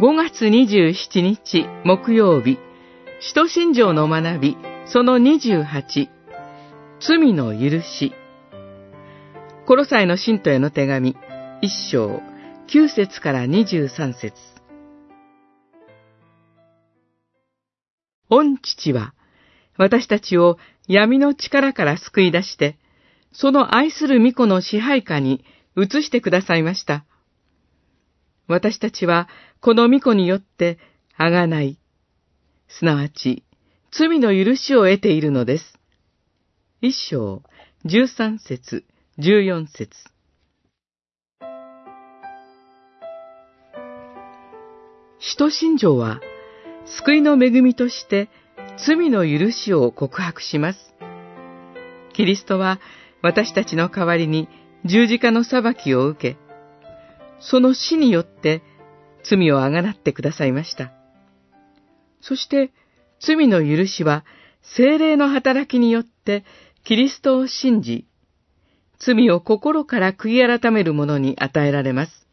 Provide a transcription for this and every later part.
5月27日木曜日、使徒信条の学び、その28、罪の許し。コロサイの信徒への手紙、一章、9節から23節御父は、私たちを闇の力から救い出して、その愛する御子の支配下に移してくださいました。私たちは、この御子によって、あがない、すなわち、罪の許しを得ているのです。一章、十三節、十四節。使徒信条は、救いの恵みとして罪の許しを告白します。キリストは私たちの代わりに十字架の裁きを受け、その死によって罪をあがなってくださいました。そして罪の許しは精霊の働きによってキリストを信じ、罪を心から悔い改める者に与えられます。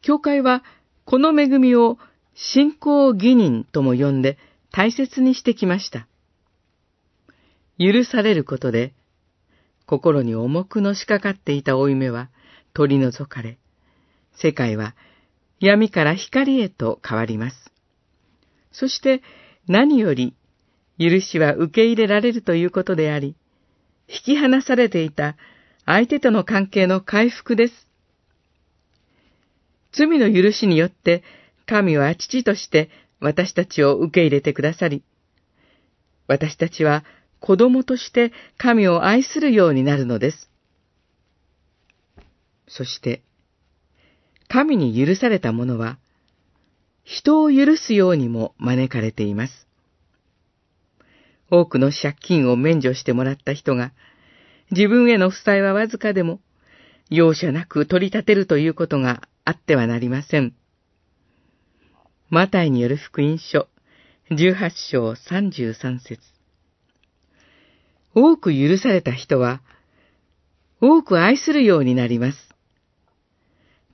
教会はこの恵みを信仰義人とも呼んで大切にしてきました。許されることで、心に重くのしかかっていた負い目は取り除かれ、世界は闇から光へと変わります。そして何より許しは受け入れられるということであり、引き離されていた相手との関係の回復です。罪の許しによって神は父として私たちを受け入れてくださり、私たちは子供として神を愛するようになるのです。そして、神に許された者は、人を許すようにも招かれています。多くの借金を免除してもらった人が、自分への負債はわずかでも、容赦なく取り立てるということがあってはなりません。マタイによる福音書、18章33節多く許された人は、多く愛するようになります。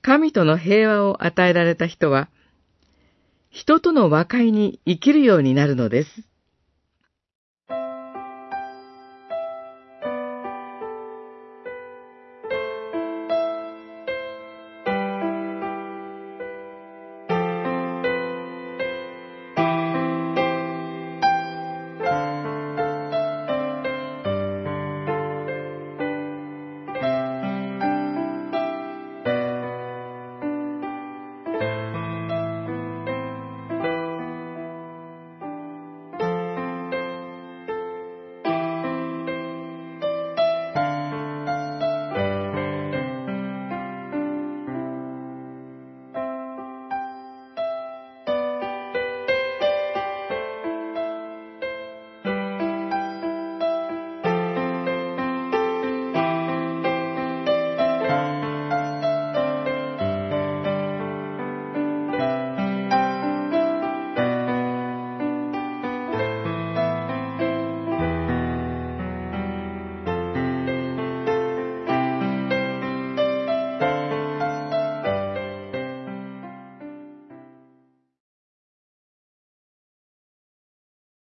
神との平和を与えられた人は、人との和解に生きるようになるのです。